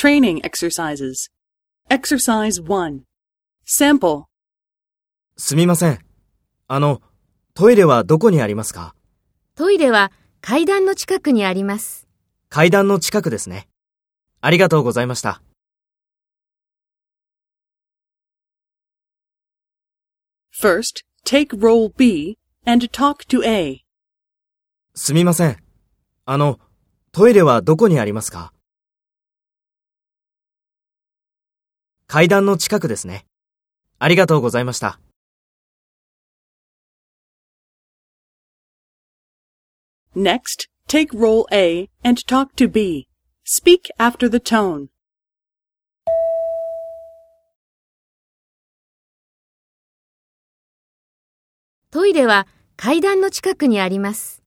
Training exercises. Exercise 1. Sample. すみません。あの、トイレはどこにありますか？トイレは階段の近くにあります。階段の近くですね。ありがとうございました。First, take role B and talk to A. すみません。あの、トイレはどこにありますか？階段の近くですね。ありがとうございました。Next, take role A and talk to B. Speak after the tone. トイレは階段の近くにあります。